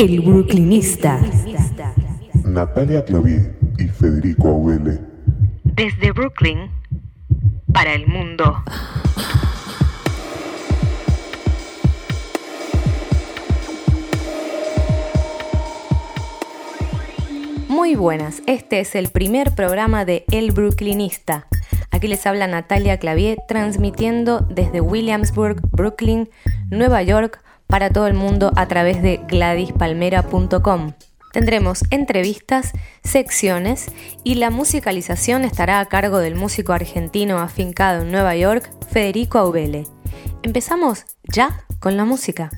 El Brooklynista. Natalia Clavier y Federico Aubele. Desde Brooklyn para el mundo. Muy buenas, este es el primer programa de El Brooklynista. Aquí les habla Natalia Clavier transmitiendo desde Williamsburg, Brooklyn, Nueva York, para todo el mundo a través de gladispalmera.com. Tendremos entrevistas, secciones y la musicalización estará a cargo del músico argentino afincado en Nueva York, Federico Aubele. Empezamos ya con la música.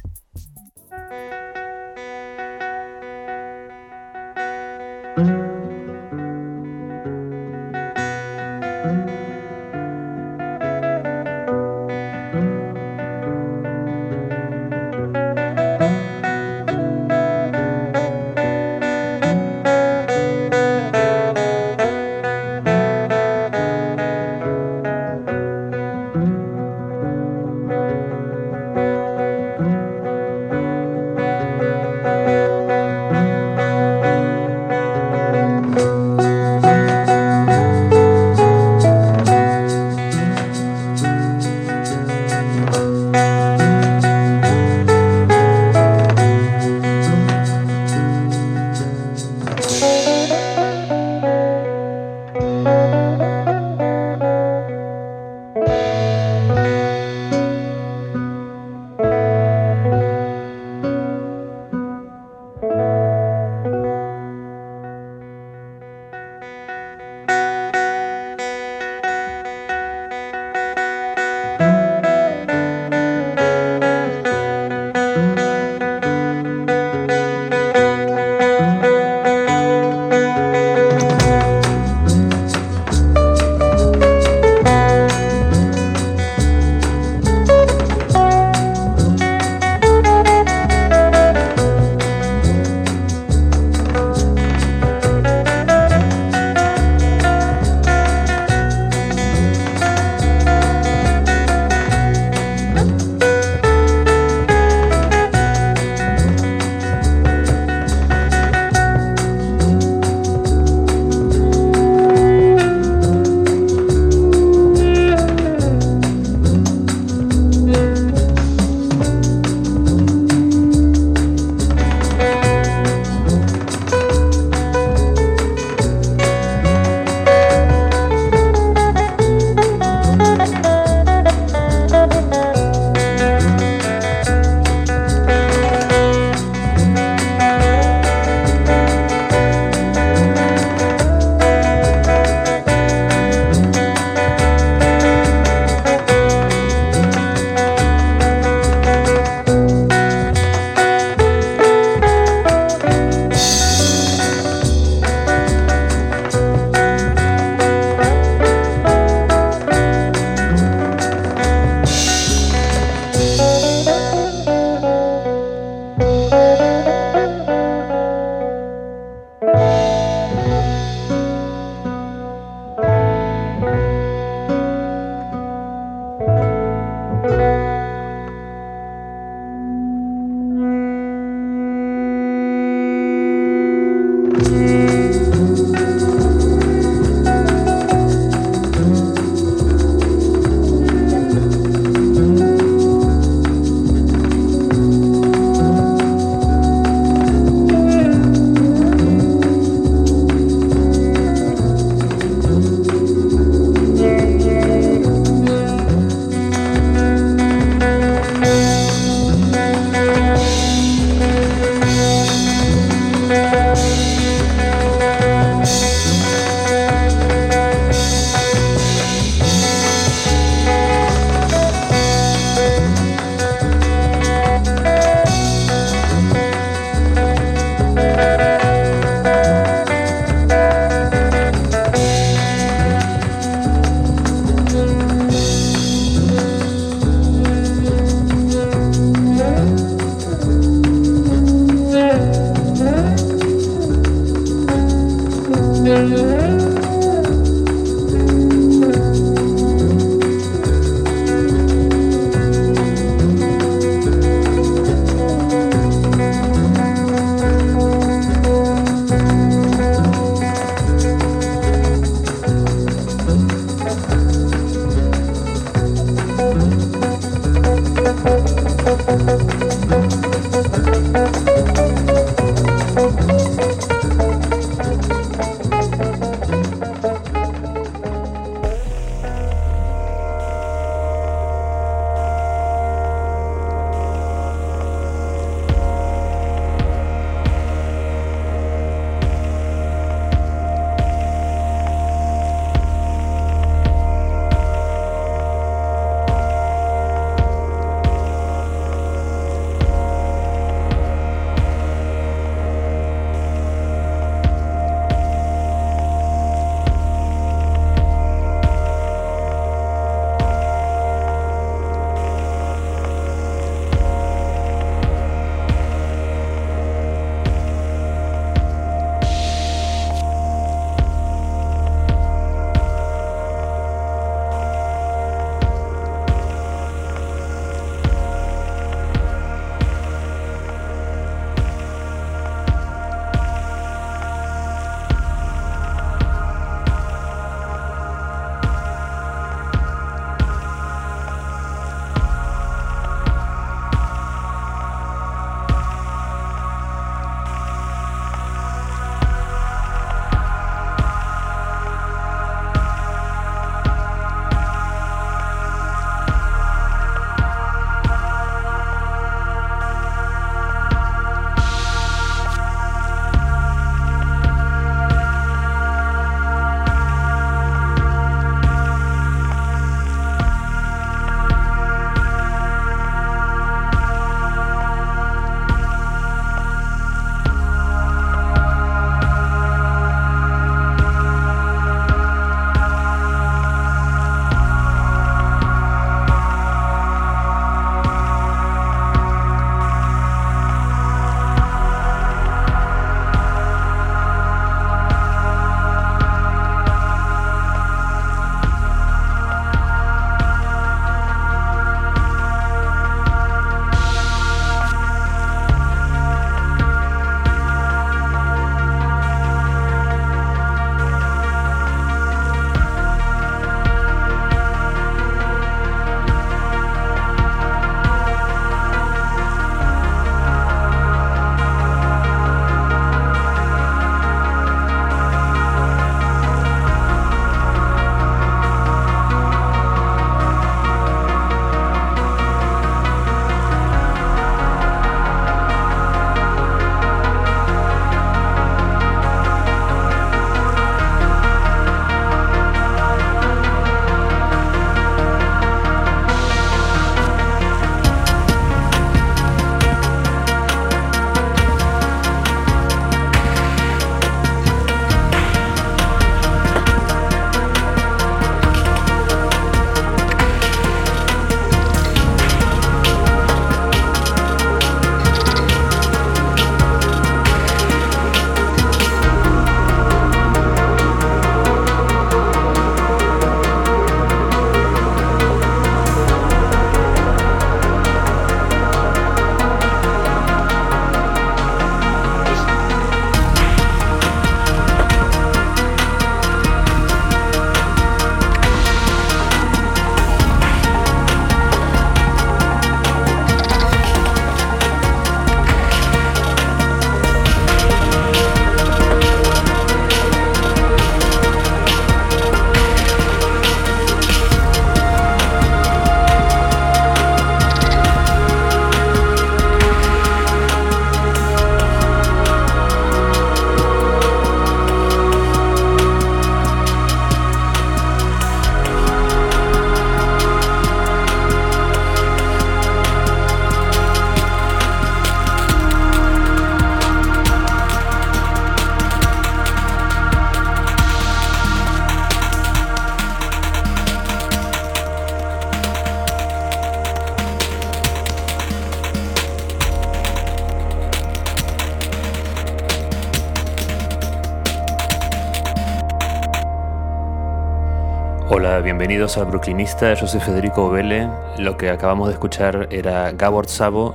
Bienvenidos al Brooklynista, yo soy Federico Vele. Lo que acabamos de escuchar era Gabor Sabo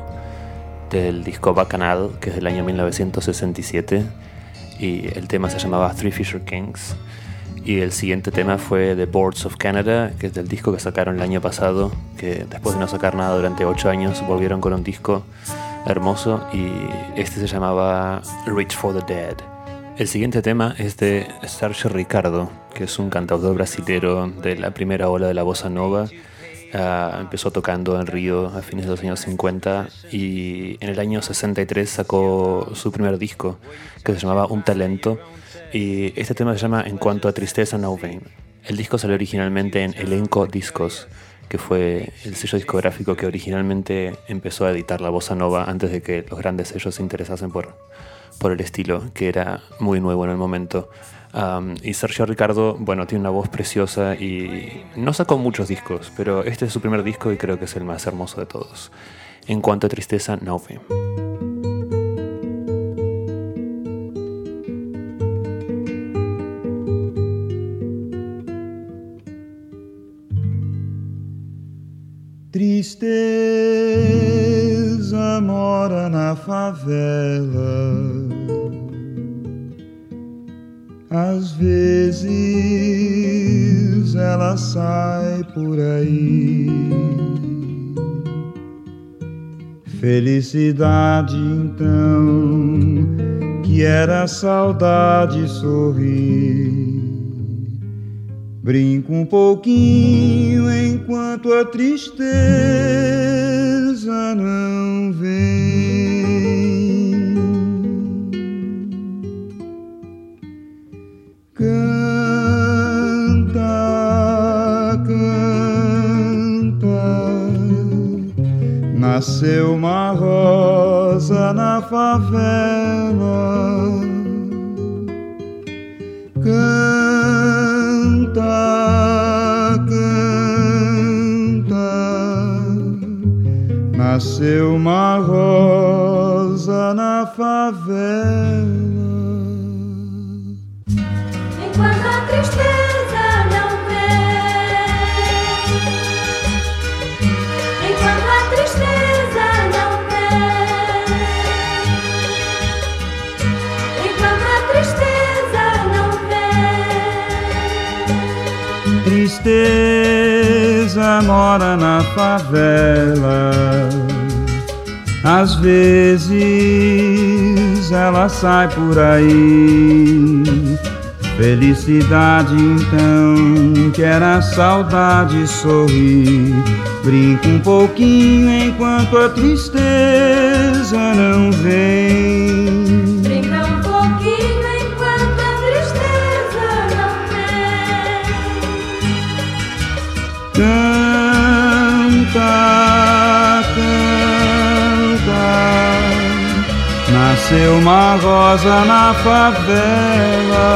del disco Bacchanal, que es del año 1967, y el tema se llamaba Three Fisher Kings. Y el siguiente tema fue The Boards of Canada, que es del disco que sacaron el año pasado, que después de no sacar nada durante ocho años volvieron con un disco hermoso y este se llamaba Reach for the Dead. El siguiente tema es de Sergio Ricardo, que es un cantautor brasilero de la primera ola de la bossa nova. Uh, empezó tocando en Río a fines de los años 50 y en el año 63 sacó su primer disco que se llamaba Un Talento y este tema se llama En cuanto a tristeza no vain. El disco salió originalmente en Elenco Discos, que fue el sello discográfico que originalmente empezó a editar la bossa nova antes de que los grandes sellos se interesasen por, por el estilo, que era muy nuevo en el momento. Y Sergio Ricardo, bueno, tiene una voz preciosa y no sacó muchos discos, pero este es su primer disco y creo que es el más hermoso de todos. En cuanto a tristeza, no Tristeza mora na favela Às vezes ela sai por aí. Felicidade então, que era saudade sorrir. Brinco um pouquinho enquanto a tristeza não vem. Nasceu uma rosa na favela. Canta, canta. Nasceu uma rosa na favela. Mora na favela. Às vezes ela sai por aí. Felicidade então, que era saudade sorrir. Brinca um pouquinho enquanto a tristeza não vem. Canta, canta. Nasceu uma rosa na favela.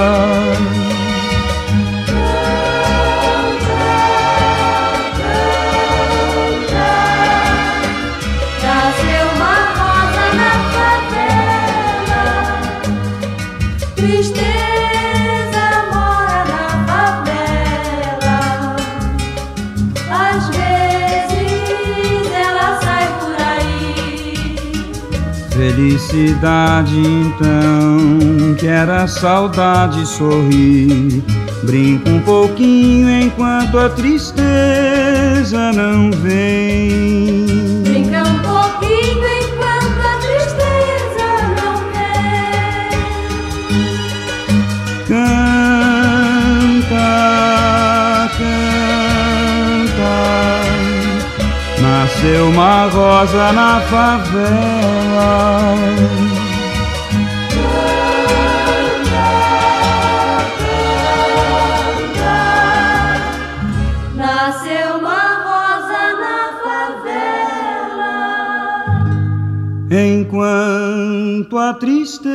Felicidade então, que era saudade sorrir. Brinca um pouquinho enquanto a tristeza não vem. Uma rosa na favela. Nasceu uma rosa na favela. Enquanto a tristeza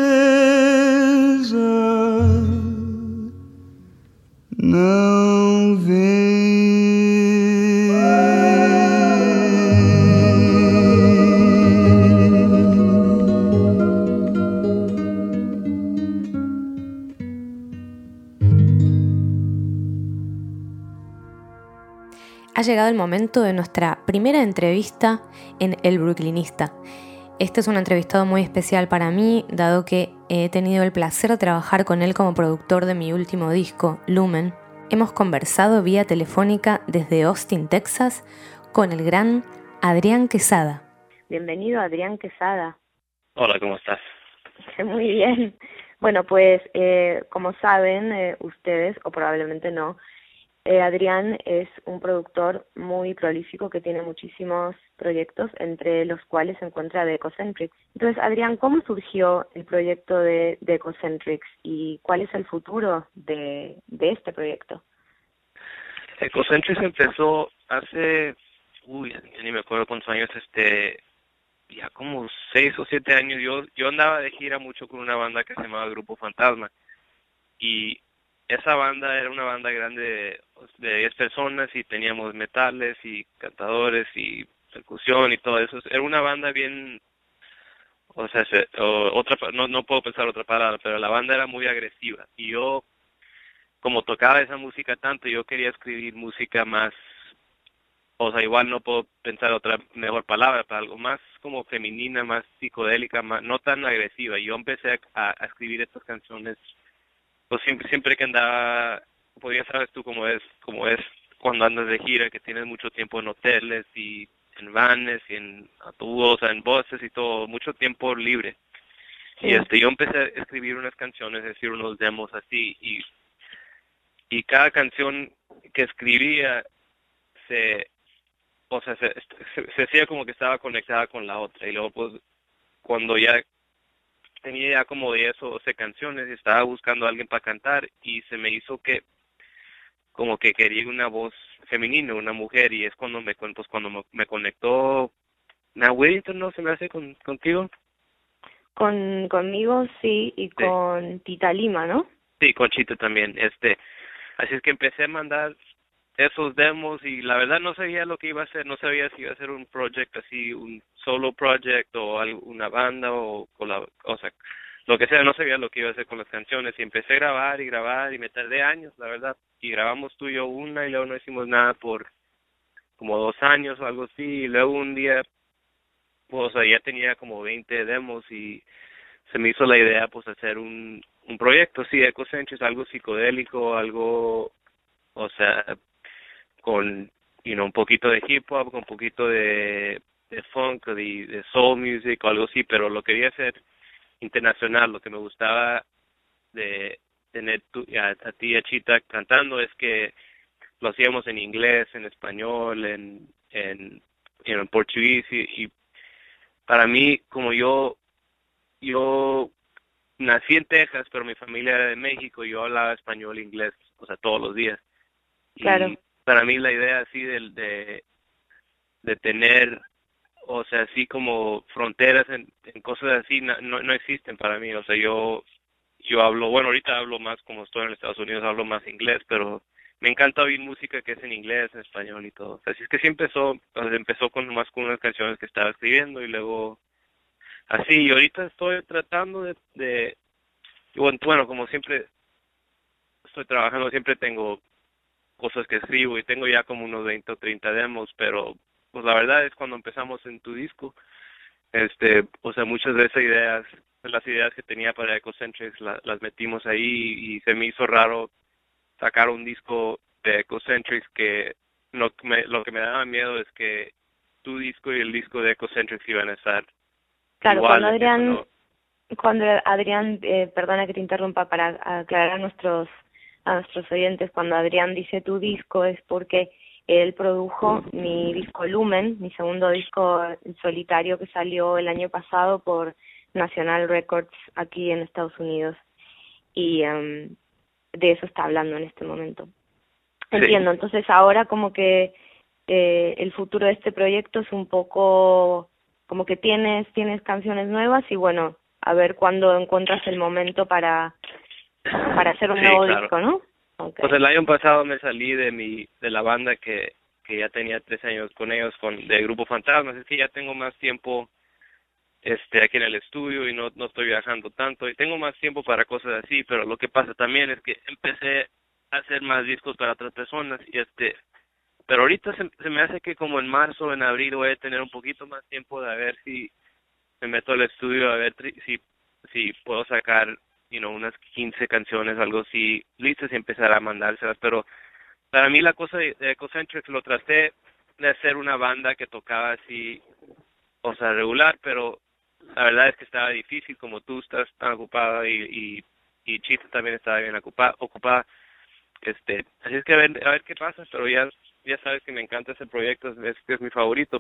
não vem. Ha llegado el momento de nuestra primera entrevista en El Brooklynista. Este es un entrevistado muy especial para mí, dado que he tenido el placer de trabajar con él como productor de mi último disco, Lumen. Hemos conversado vía telefónica desde Austin, Texas, con el gran Adrián Quesada. Bienvenido, Adrián Quesada. Hola, ¿cómo estás? Muy bien. Bueno, pues eh, como saben eh, ustedes, o probablemente no, eh, Adrián es un productor muy prolífico que tiene muchísimos proyectos, entre los cuales se encuentra The Ecocentrics. Entonces, Adrián, ¿cómo surgió el proyecto de, de Ecocentrics y cuál es el futuro de, de este proyecto? Ecocentrics empezó hace, uy, ni me acuerdo cuántos años, este, ya como seis o siete años. Yo, yo andaba de gira mucho con una banda que se llamaba Grupo Fantasma y esa banda era una banda grande de 10 personas y teníamos metales y cantadores y percusión y todo eso. Era una banda bien, o sea, otra, no, no puedo pensar otra palabra, pero la banda era muy agresiva y yo, como tocaba esa música tanto, yo quería escribir música más, o sea, igual no puedo pensar otra mejor palabra, para algo más como femenina, más psicodélica, más, no tan agresiva. Y yo empecé a escribir estas canciones pues siempre siempre que andaba ya sabes tú cómo es cómo es cuando andas de gira que tienes mucho tiempo en hoteles y en vanes y en autobuses en buses y todo mucho tiempo libre. Y este yo empecé a escribir unas canciones es decir unos demos así y y cada canción que escribía se o sea se, se, se hacía como que estaba conectada con la otra y luego pues cuando ya tenía ya como 10 o 12 canciones y estaba buscando a alguien para cantar y se me hizo que como que quería una voz femenina, una mujer y es cuando me pues cuando me conectó na Wellington no se me hace con, contigo con conmigo sí y con Tita Lima, ¿no? Sí, con Chita también. Este, así es que empecé a mandar esos demos y la verdad no sabía lo que iba a hacer, no sabía si iba a ser un project así, un solo project o una banda o, con la, o sea, lo que sea, no sabía lo que iba a hacer con las canciones y empecé a grabar y grabar y me tardé años, la verdad, y grabamos tú y yo una y luego no hicimos nada por como dos años o algo así y luego un día, pues ya tenía como 20 demos y se me hizo la idea pues hacer un, un proyecto, sí, Ecocentric, algo psicodélico, algo, o sea, con un poquito de hip hop, con un poquito de, funk, de, soul music o algo así, pero lo quería hacer internacional. Lo que me gustaba de tener tu, a, a ti y a Chita cantando es que lo hacíamos en inglés, en español, en, en, en portugués y, y para mí, como yo, yo nací en Texas, pero mi familia era de México, yo hablaba español e inglés, o sea, todos los días. Claro para mí la idea así de, de, de tener, o sea, así como fronteras en, en cosas así, no, no existen para mí. O sea, yo, yo hablo, bueno, ahorita hablo más como estoy en Estados Unidos, hablo más inglés, pero me encanta oír música que es en inglés, en español y todo. Así es que sí empezó, empezó con más con unas canciones que estaba escribiendo y luego así. Y ahorita estoy tratando de, de bueno, como siempre estoy trabajando, siempre tengo cosas que escribo y tengo ya como unos 20 o 30 demos, pero pues la verdad es cuando empezamos en tu disco, este, o sea, muchas de esas ideas, las ideas que tenía para Ecocentrics las metimos ahí y se me hizo raro sacar un disco de Ecocentrics que lo, me, lo que me daba miedo es que tu disco y el disco de Ecocentrics iban a estar Claro, cuando Adrián, cuando Adrián, eh, perdona que te interrumpa para aclarar a nuestros a nuestros oyentes cuando Adrián dice tu disco es porque él produjo mi disco Lumen, mi segundo disco solitario que salió el año pasado por National Records aquí en Estados Unidos. Y um, de eso está hablando en este momento. Entiendo, entonces ahora como que eh, el futuro de este proyecto es un poco como que tienes tienes canciones nuevas y bueno, a ver cuándo encuentras el momento para para hacer un nuevo disco, ¿no? Pues el año pasado me salí de mi de la banda que que ya tenía tres años con ellos con de grupo Fantasmas, es que ya tengo más tiempo este aquí en el estudio y no no estoy viajando tanto. Y tengo más tiempo para cosas así, pero lo que pasa también es que empecé a hacer más discos para otras personas y este pero ahorita se, se, me hace que como en marzo, en abril voy a tener un poquito más tiempo de ver si me meto al estudio a ver si si puedo sacar you know, unas 15 canciones, algo así, listas y empezar a mandárselas, pero para mí la cosa de, Ecocentrics lo traté de hacer una banda que tocaba así, o sea, regular, pero la verdad es que estaba difícil, como tú estás tan ocupada y, y, y también estaba bien ocupada, ocupada, este, así es que a ver, a ver qué pasa, pero ya, ya sabes que me encanta ese proyecto, es, es mi favorito.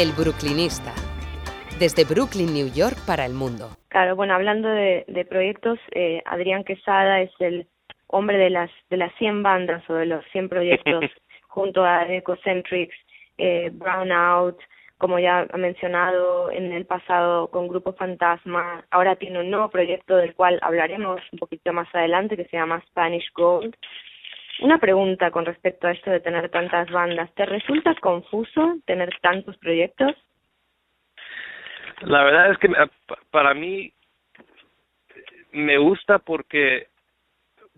El Brooklynista. Desde Brooklyn, New York, para el mundo. Claro, bueno, hablando de, proyectos, eh, Adrián Quesada es el hombre de las de las 100 bandas o de los 100 proyectos junto a Ecocentrics, eh, Brownout, como ya ha mencionado en el pasado con Grupo Fantasma, ahora tiene un nuevo proyecto del cual hablaremos un poquito más adelante que se llama Spanish Gold. Una pregunta con respecto a esto de tener tantas bandas. ¿Te resulta confuso tener tantos proyectos? La verdad es que eh, para mí me gusta porque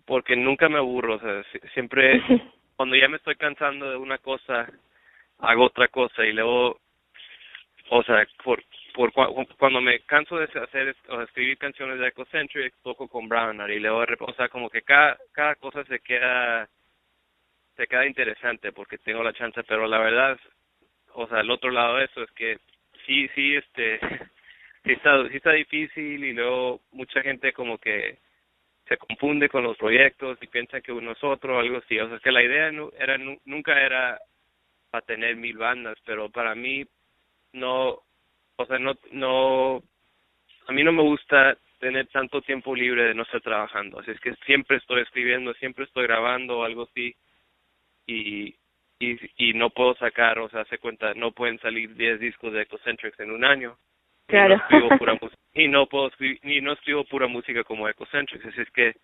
porque nunca me aburro, o sea, siempre cuando ya me estoy cansando de una cosa hago otra cosa y luego o sea, por, por cuando me canso de hacer o escribir canciones de Ecocentric, toco con Browner y luego, o sea, como que cada, cada cosa se queda, se queda interesante porque tengo la chance, pero la verdad, o sea, el otro lado de eso es que sí, sí, este, sí está, sí está difícil y luego mucha gente como que se confunde con los proyectos y piensa que uno es otro o algo así, o sea, que la idea era, nunca era para tener mil bandas, pero para mí no, o sea, no, no, a mí no me gusta tener tanto tiempo libre de no estar trabajando, así es que siempre estoy escribiendo, siempre estoy grabando o algo así y, y, y no puedo sacar, o sea, se cuenta, no pueden salir 10 discos de Ecocentrics en un año. Claro. Y no, escribo pura y no puedo escribir, ni no escribo pura música como Ecocentrics, así es que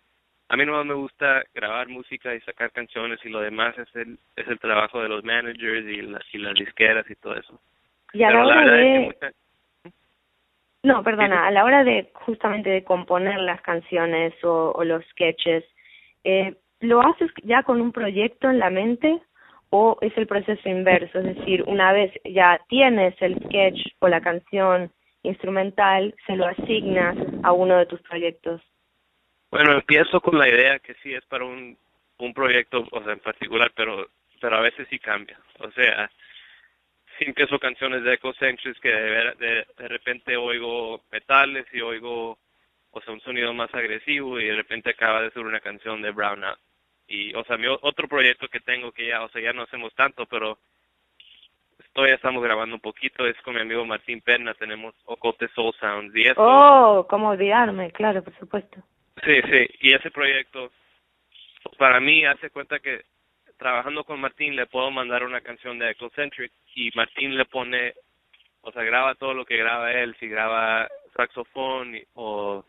a mí no me gusta grabar música y sacar canciones y lo demás es el, es el trabajo de los managers y, las y las disqueras y todo eso. Y a la hora de... No, perdona, a la hora de justamente de componer las canciones o, o los sketches, eh, ¿lo haces ya con un proyecto en la mente o es el proceso inverso? Es decir, una vez ya tienes el sketch o la canción instrumental, se lo asignas a uno de tus proyectos. Bueno, empiezo con la idea que sí es para un, un proyecto, o sea, en particular, pero pero a veces sí cambia. O sea, que empiezo canciones de Ecocentrics que de, de, de, repente oigo metales y oigo o sea un sonido más agresivo y de repente acaba de ser una canción de Brown Out y o sea mi otro proyecto que tengo que ya o sea ya no hacemos tanto pero todavía estamos grabando un poquito es con mi amigo Martín Perna tenemos Ocote Soul Sounds y eso oh cómo olvidarme claro por supuesto. Sí sí y ese proyecto para mí hace cuenta que trabajando con Martín le puedo mandar una canción de Ecocentric y Martín le pone, o sea, graba todo lo que graba él, si graba saxofón o,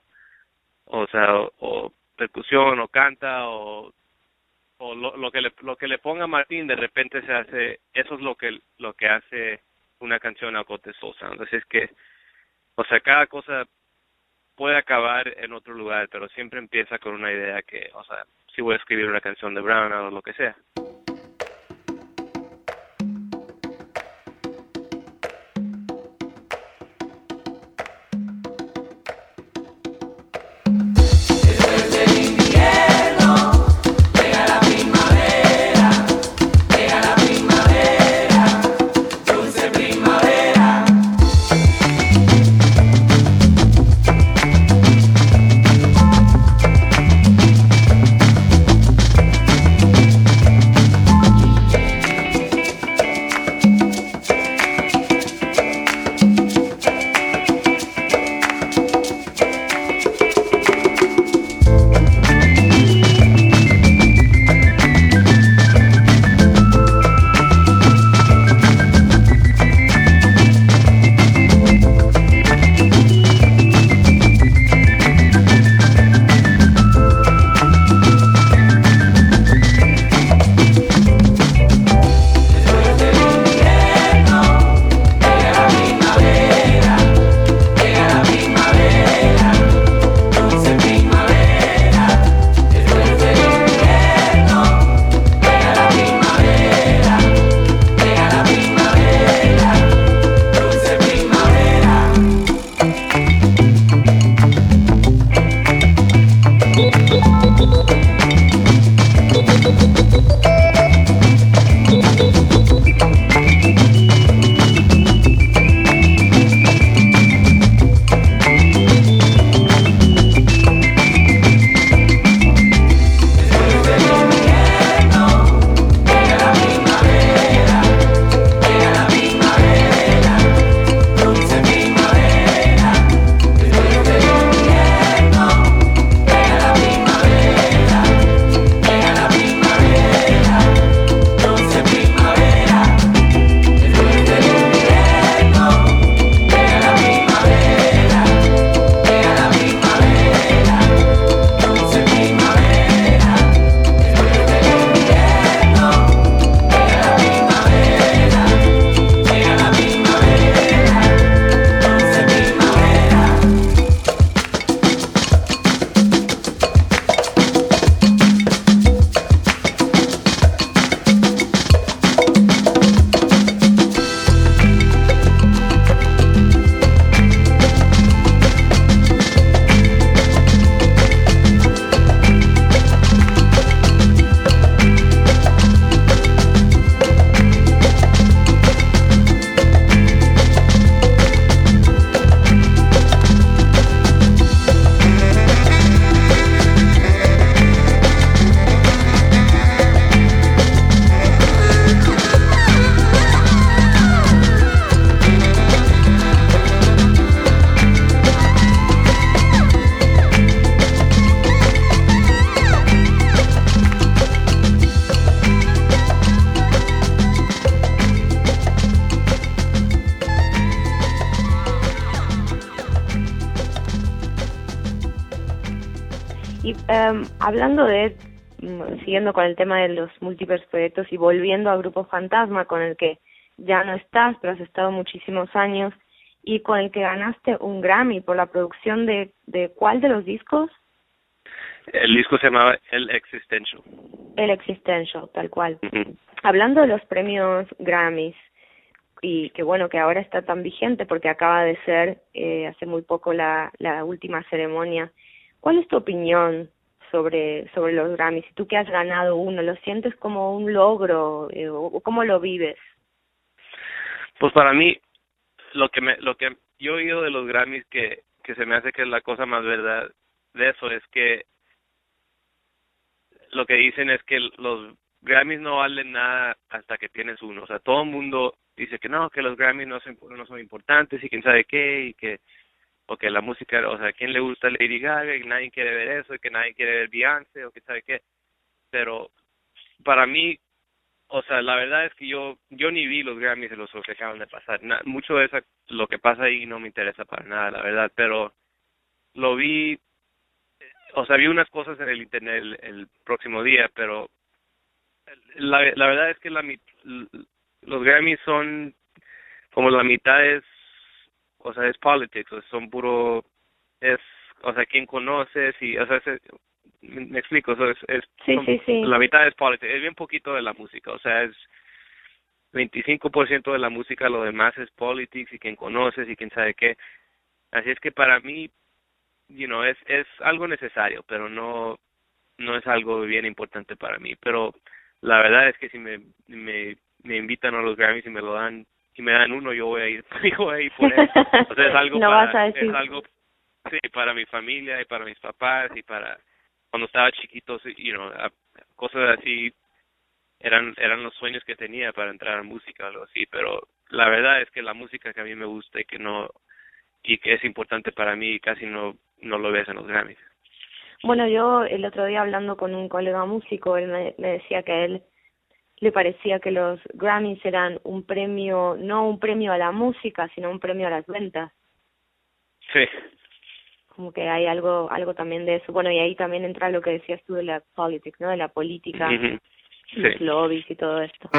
o sea, o, percusión o canta o o lo, lo que le lo que le ponga Martín de repente se hace eso es lo que lo que hace una canción a Cote Sosa. Entonces es que o sea cada cosa puede acabar en otro lugar pero siempre empieza con una idea que o sea si voy a escribir una canción de Brown o lo que sea em, hablando de, mm, siguiendo con el tema de los múltiples proyectos y volviendo a Grupo Fantasma, con el que ya no estás, pero has estado muchísimos años, y con el que ganaste un Grammy por la producción de, de ¿cuál de los discos? El disco se llamaba El Existential. El Existential, tal cual. Hablando de los premios Grammys, y que bueno, que ahora está tan vigente porque acaba de ser eh, hace muy poco la, la última ceremonia, ¿cuál es tu opinión sobre, sobre los Grammys? Si tú que has ganado uno, ¿lo sientes como un logro eh, o cómo lo vives? Pues para mí, lo que me, lo que yo he oído de los Grammys que, que se me hace que es la cosa más verdad de eso es que lo que dicen es que los Grammys no valen nada hasta que tienes uno. O sea, todo el mundo dice que no, que los Grammys no son, no son importantes y quién sabe qué y que o que la música, o sea, quién le gusta Lady Gaga y nadie quiere ver eso y que nadie quiere ver Beyoncé o quién sabe qué. Pero para mí, o sea, la verdad es que yo yo ni vi los Grammys de los que acaban de pasar. mucho de eso, lo que pasa ahí no me interesa para nada, la verdad, pero lo vi o sea, vi unas cosas en el internet el, próximo día, pero la, la verdad es que la, los Grammys son como la mitad es, o sea, es politics, o sea, son puro, es, o sea, quién conoces y, o sea, me, explico, o es, es sí, sí, sí. la mitad es politics, es bien poquito de la música, o sea, es 25% de la música, lo demás es politics y quién conoces y quién sabe qué. Así es que para mí, you know, es, es algo necesario, pero no, no es algo bien importante para mí. Pero la verdad es que si me, me, me invitan a los Grammys y me lo dan, y me dan uno, yo voy a ir, yo voy a ir por eso. O sea, es algo no para, es algo, sí, para mi familia y para mis papás y para cuando estaba chiquito, you know, cosas así eran eran los sueños que tenía para entrar a música o algo así, pero la verdad es que la música que a mí me gusta y que no y que es importante para mí casi no no lo ves en los Grammys. Bueno, yo el otro día hablando con un colega músico, él me, me decía que él le parecía que los Grammys eran un premio, no un premio a la música, sino un premio a las ventas. Sí. Como que hay algo algo también de eso. Bueno, y ahí también entra lo que decías tú de la politics, ¿no? De la política, los lobbies y todo esto.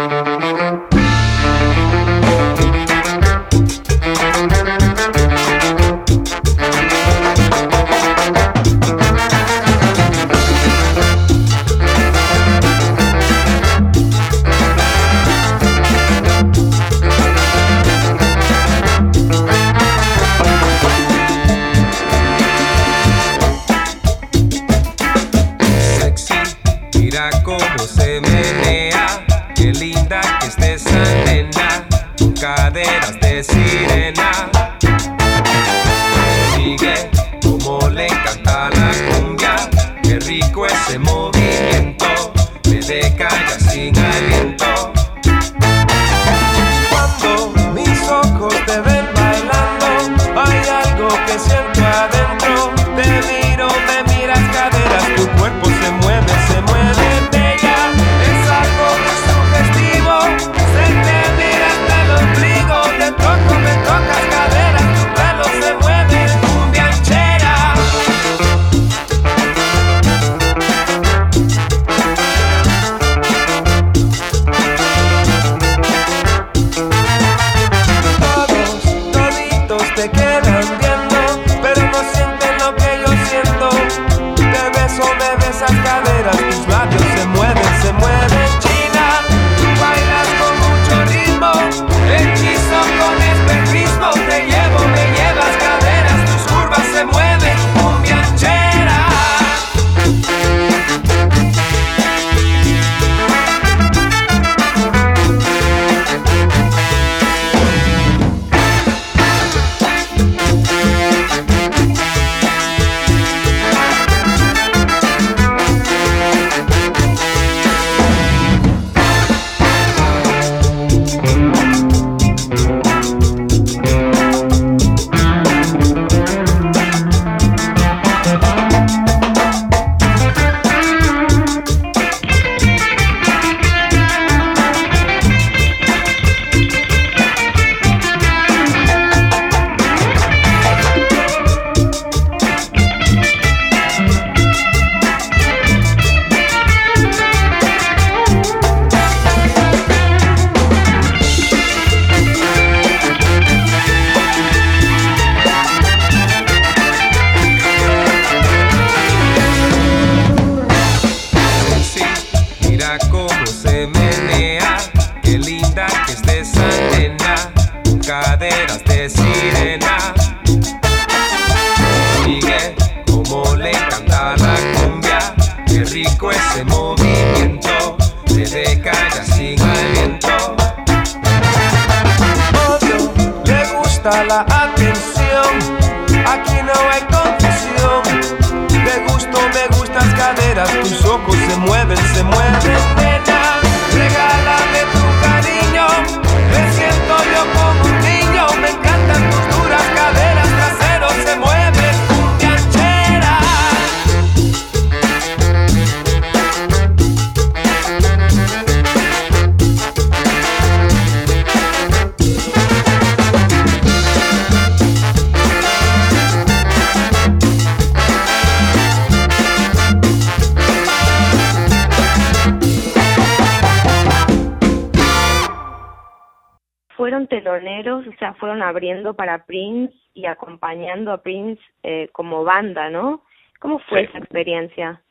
Teloneros, o sea, fueron abriendo para Prince y acompañando a Prince eh, como banda, ¿no? ¿Cómo fue esa experiencia?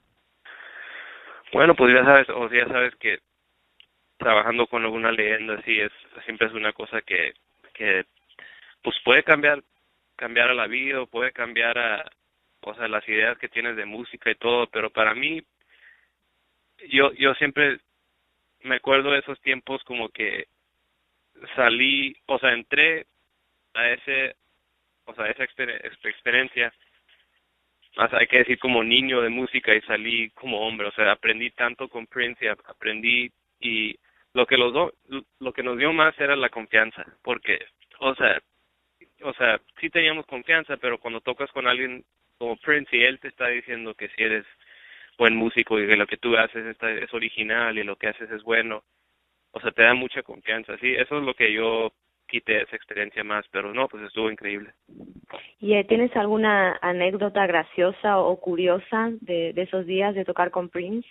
Bueno, pues ya sabes, o ya sabes que trabajando con alguna leyenda así es siempre es una cosa que que pues puede cambiar cambiar a la vida, o puede cambiar a o sea, las ideas que tienes de música y todo, pero para mí yo yo siempre me acuerdo de esos tiempos como que salí, o sea, entré a ese, o sea, esa experiencia, hay que decir como niño de música y salí como hombre, o sea, aprendí tanto con Prince y aprendí y lo que los do, lo que nos dio más era la confianza, porque, o sea, o sea, sí teníamos confianza, pero cuando tocas con alguien como Prince y él te está diciendo que si eres buen músico y que lo que tú haces está, es original y lo que haces es bueno, o sea, te da mucha confianza, sí, eso es lo que yo quité esa experiencia más, pero no, pues estuvo increíble. ¿Y eh, tienes alguna anécdota graciosa o curiosa de, de esos días de tocar con Prince?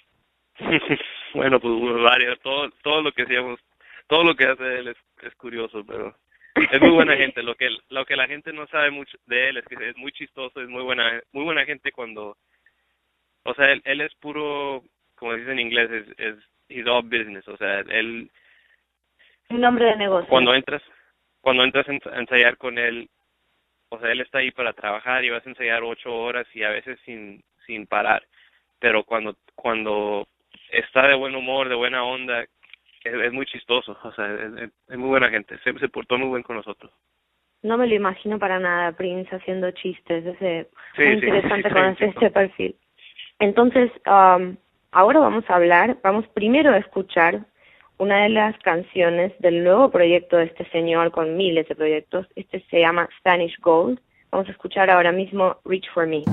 bueno, pues varios, todo, todo lo que hacíamos, todo lo que hace él es, es curioso, pero es muy buena gente, lo que lo que la gente no sabe mucho de él es que es muy chistoso, es muy buena muy buena gente cuando o sea, él, él es puro como dice en inglés es, es he's all business, o sea, él... Un hombre de negocio. Cuando entras, cuando entras a ensayar con él, o sea, él está ahí para trabajar y vas a ensayar ocho horas y a veces sin, sin parar, pero cuando, cuando está de buen humor, de buena onda, es, muy chistoso, o sea, es, muy buena gente, se, se portó muy bien con nosotros. No me lo imagino para nada, Prince, haciendo chistes, es muy interesante conocer este perfil. Entonces, um, Ahora vamos a hablar, vamos primero a escuchar una de las canciones del nuevo proyecto de este señor con miles de proyectos. Este se llama Spanish Gold. Vamos a escuchar ahora mismo Reach for Me.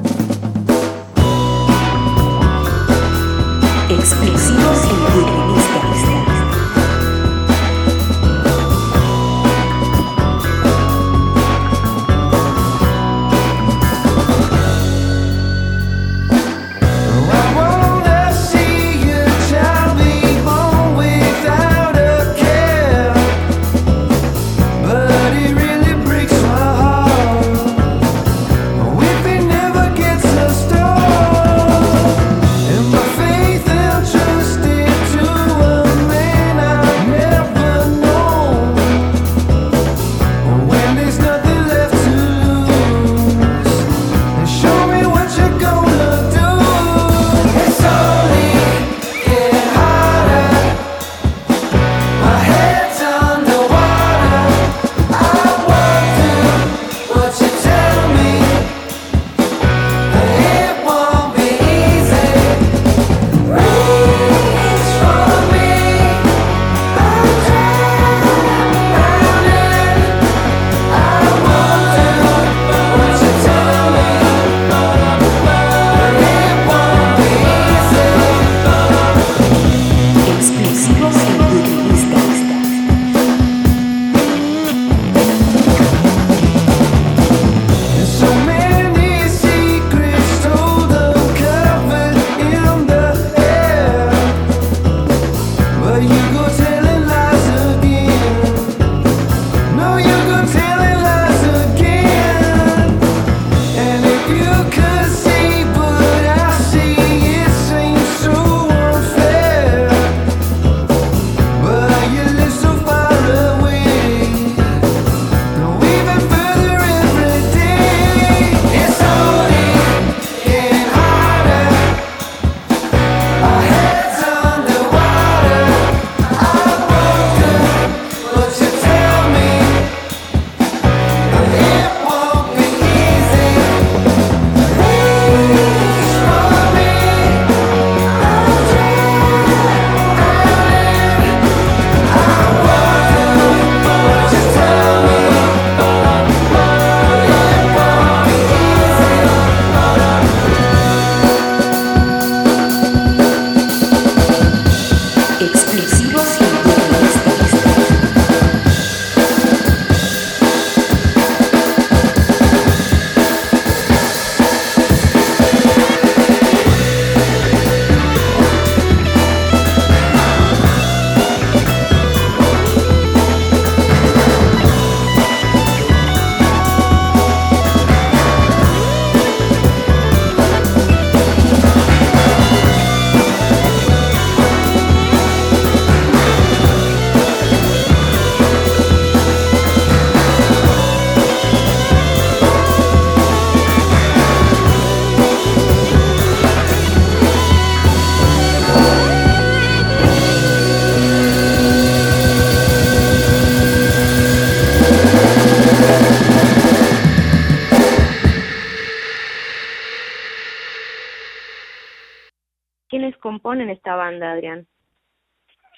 Componen esta banda, Adrián?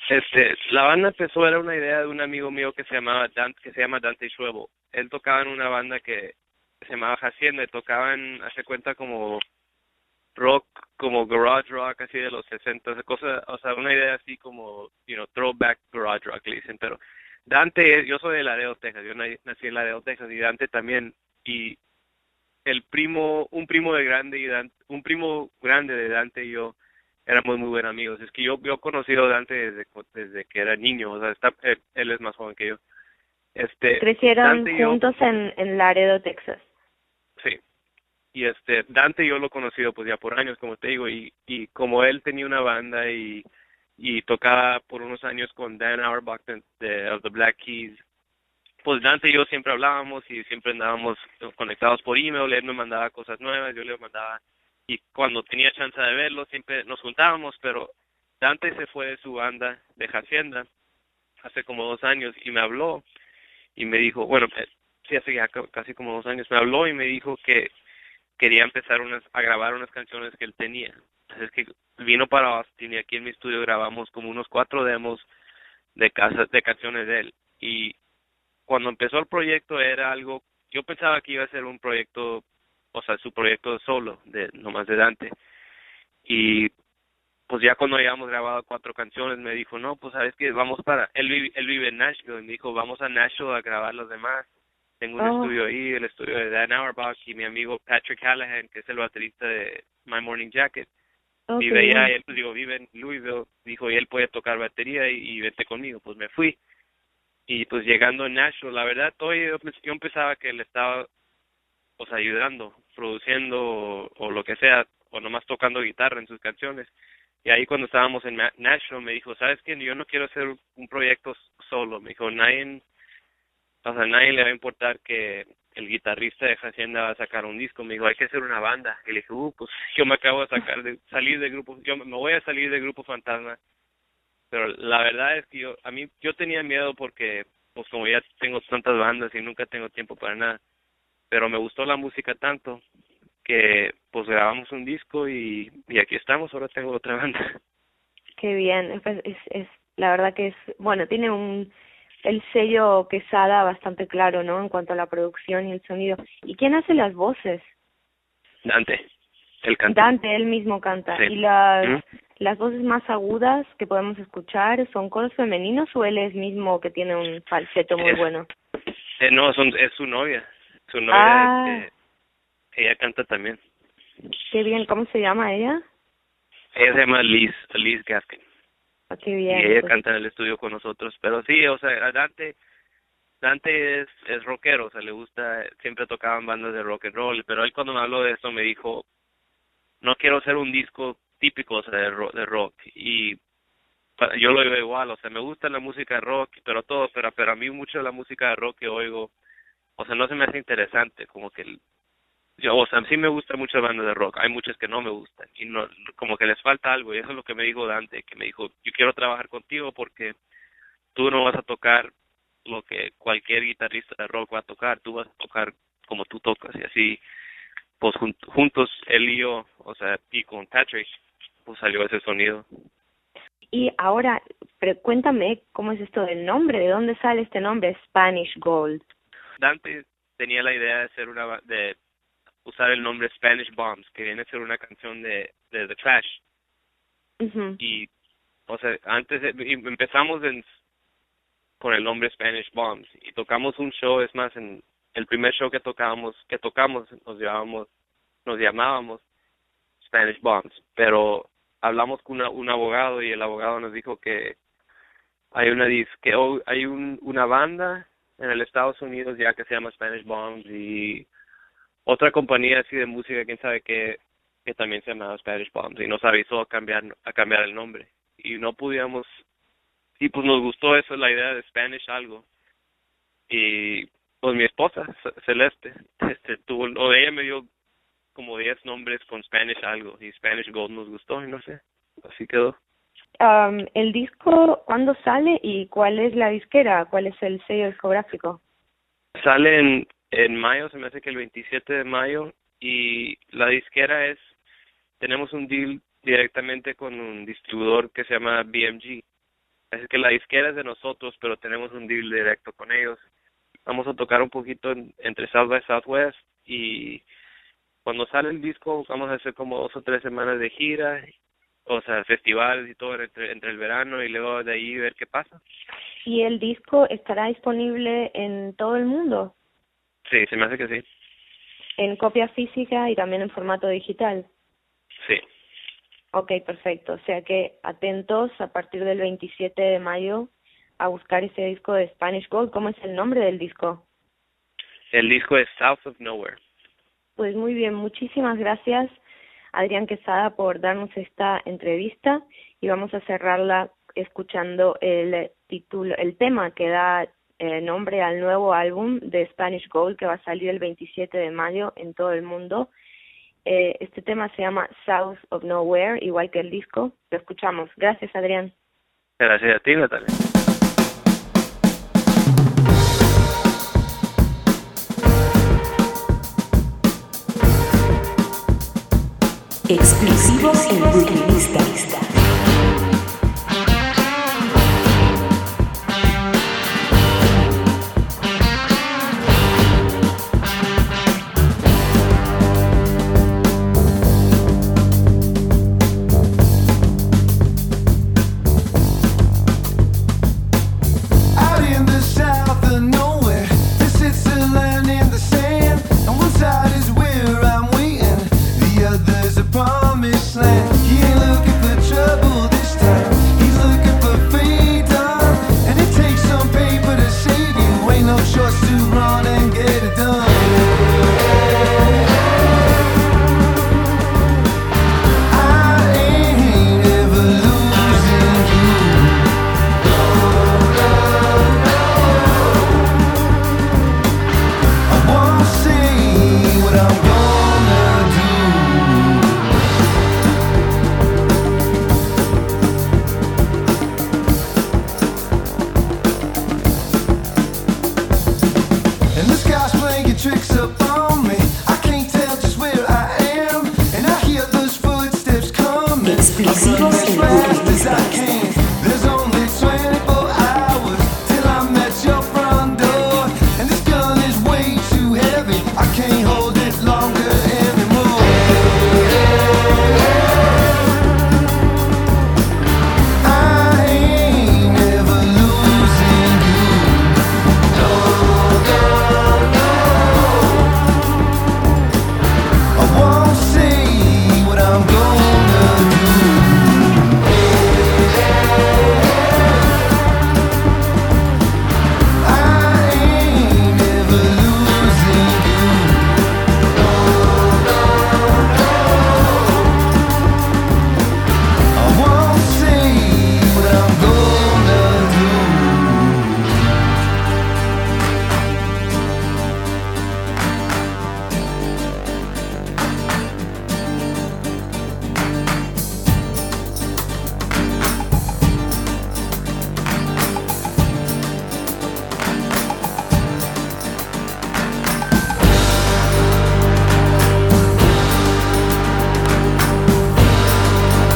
Este, la banda empezó, era una idea de un amigo mío que se llamaba Dante, que se llama Dante Shuevo. Él tocaba en una banda que se llamaba Hacienda y tocaban, hace cuenta como rock, como garage rock, así de los 60, cosas, o sea, una idea así como, you know, throwback garage rock, le dicen, pero Dante, yo soy de Laredo, Texas, yo nací en Laredo, Texas, y Dante también, y el primo, un primo de grande y Dante, un primo grande de Dante y yo éramos muy buenos amigos. Es que yo, yo he conocido a Dante desde, desde que era niño, o sea, está, él, es más joven que yo. Este, Crecieron juntos en, en Laredo, Texas. Sí. Y este, Dante yo lo he conocido pues ya por años, como te digo, y, y como él tenía una banda y, y tocaba por unos años con Dan Auerbach de, de of the Black Keys, pues Dante y yo siempre hablábamos y siempre andábamos conectados por email, él me mandaba cosas nuevas, yo le mandaba, y cuando tenía chance de verlo siempre nos juntábamos, pero Dante se fue de su banda de Hacienda hace como dos años y me habló y me dijo, bueno, eh, sí, hace ya casi como dos años, me habló y me dijo que quería empezar unas, a grabar unas canciones que él tenía. Entonces que vino para Austin y aquí en mi estudio grabamos como unos cuatro demos de casas de canciones de él y cuando empezó el proyecto era algo, yo pensaba que iba a ser un proyecto, o sea, su proyecto solo, de nomás de Dante. Y pues ya cuando habíamos grabado cuatro canciones me dijo, no, pues sabes que vamos para, él vive, él vive en Nashville, y me dijo, vamos a Nashville a grabar los demás. Tengo un oh. estudio ahí, el estudio de Dan Auerbach y mi amigo Patrick Callahan, que es el baterista de My Morning Jacket. Vive allá, él, digo, vive en Louisville, dijo, y él puede tocar batería y, y vete conmigo. Pues me fui y pues llegando a Nashville, la verdad, todo yo, yo empezaba que le estaba pues ayudando, produciendo o, lo que sea, o nomás tocando guitarra en sus canciones. Y ahí cuando estábamos en Nashville me dijo, ¿sabes qué? Yo no quiero hacer un proyecto solo. Me dijo, nadie, o sea, nadie le va a importar que el guitarrista de Hacienda va a sacar un disco. Me dijo, hay que hacer una banda. Y le dije, uh, pues yo me acabo de sacar de, salir del grupo, yo me voy a salir del grupo Fantasma pero la verdad es que yo a mí yo tenía miedo porque pues como ya tengo tantas bandas y nunca tengo tiempo para nada pero me gustó la música tanto que pues grabamos un disco y, y aquí estamos ahora tengo otra banda. Qué bien pues es, es la verdad que es bueno tiene un el sello Quesada bastante claro no en cuanto a la producción y el sonido. Y quién hace las voces Dante él canta Dante él mismo canta. Y las las voces más agudas que podemos escuchar son coros femeninos o él es mismo que tiene un falseto muy bueno eh, no son es su novia su novia ah. este, ella canta también. Qué bien cómo se llama ella ella se llama Liz Liz Gaskin. Ah, qué bien y ella pues. canta en el estudio con nosotros. Pero sí o sea Dante Dante es, es rockero, o sea, le gusta, siempre tocaban bandas de rock and roll, pero él cuando me habló de esto me dijo, no quiero hacer un disco típicos de rock, de rock y yo lo veo igual, o sea, me gusta la música rock, pero todo, pero, pero a mí mucho la música de rock que oigo, o sea, no se me hace interesante, como que, yo, o sea, sí me gusta mucho la banda de rock, hay muchas que no me gustan, y no, como que les falta algo, y eso es lo que me dijo Dante, que me dijo, yo quiero trabajar contigo porque tú no vas a tocar lo que cualquier guitarrista de rock va a tocar, tú vas a tocar como tú tocas, y así, pues juntos, él y yo, o sea, y con Patrick, pues, salió ese sonido. Y ahora, pero cuéntame cómo es esto del nombre, ¿de dónde sale este nombre Spanish Gold? Dante tenía la idea de hacer una de usar el nombre Spanish Bombs, que viene a ser una canción de, de The Clash. Y o sea, antes empezamos en, con el nombre Spanish Bombs y tocamos un show, es más en el primer show que tocamos, que tocamos nos llamábamos nos llamábamos Spanish Bombs, pero hablamos con un abogado y el abogado nos dijo que hay una que hay un, una banda en el Estados Unidos ya que se llama Spanish Bombs y otra compañía así de música quién sabe qué que también se llama Spanish Bombs y nos avisó a cambiar a cambiar el nombre y no podíamos y pues nos gustó eso la idea de Spanish algo y pues mi esposa Celeste este tuvo o ella me dio como 10 nombres con Spanish algo y Spanish Gold nos gustó y no sé, así quedó. Um, ¿El disco cuándo sale y cuál es la disquera? ¿Cuál es el sello discográfico? Sale en, mayo, se me hace que el 27 de mayo y la disquera es, tenemos un deal directamente con un distribuidor que se llama BMG. Así que la disquera es de nosotros, pero tenemos un deal directo con ellos. Vamos a tocar un poquito entre South by Southwest y cuando sale el disco vamos a hacer como dos o tres semanas de gira, o sea, festivales y todo entre, entre el verano y luego de ahí ver qué pasa. ¿Y el disco estará disponible en todo el mundo? Sí, se me hace que sí. ¿En copia física y también en formato digital? Sí. Ok, perfecto. O sea que atentos a partir del 27 de mayo a buscar ese disco de Spanish Gold. ¿Cómo es el nombre del disco? El disco es South of Nowhere. Pues muy bien, muchísimas gracias Adrián Quesada por darnos esta entrevista y vamos a cerrarla escuchando el título, el tema que da eh, nombre al nuevo álbum de Spanish Gold que va a salir el 27 de mayo en todo el mundo. Eh, este tema se llama South of Nowhere, igual que el disco. Lo escuchamos. Gracias, Adrián. Gracias a ti, Natalia. Exclusivos en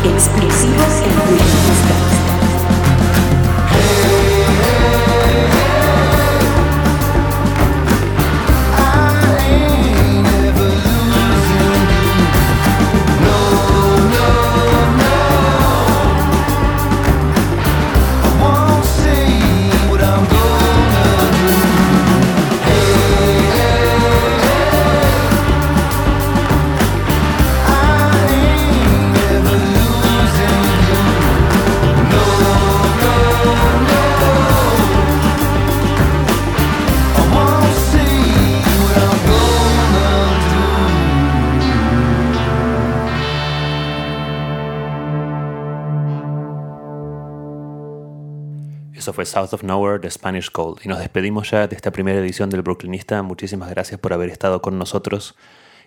exclusivos en Twitter. Brooklynista. South of Nowhere de Spanish Gold. Y nos despedimos ya de esta primera edición del Brooklynista. Muchísimas gracias por haber estado con nosotros.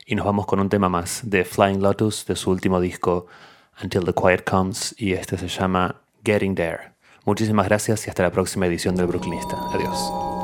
Y nos vamos con un tema más de Flying Lotus de su último disco Until the Quiet Comes. Y este se llama Getting There. Muchísimas gracias y hasta la próxima edición del Brooklynista. Adiós.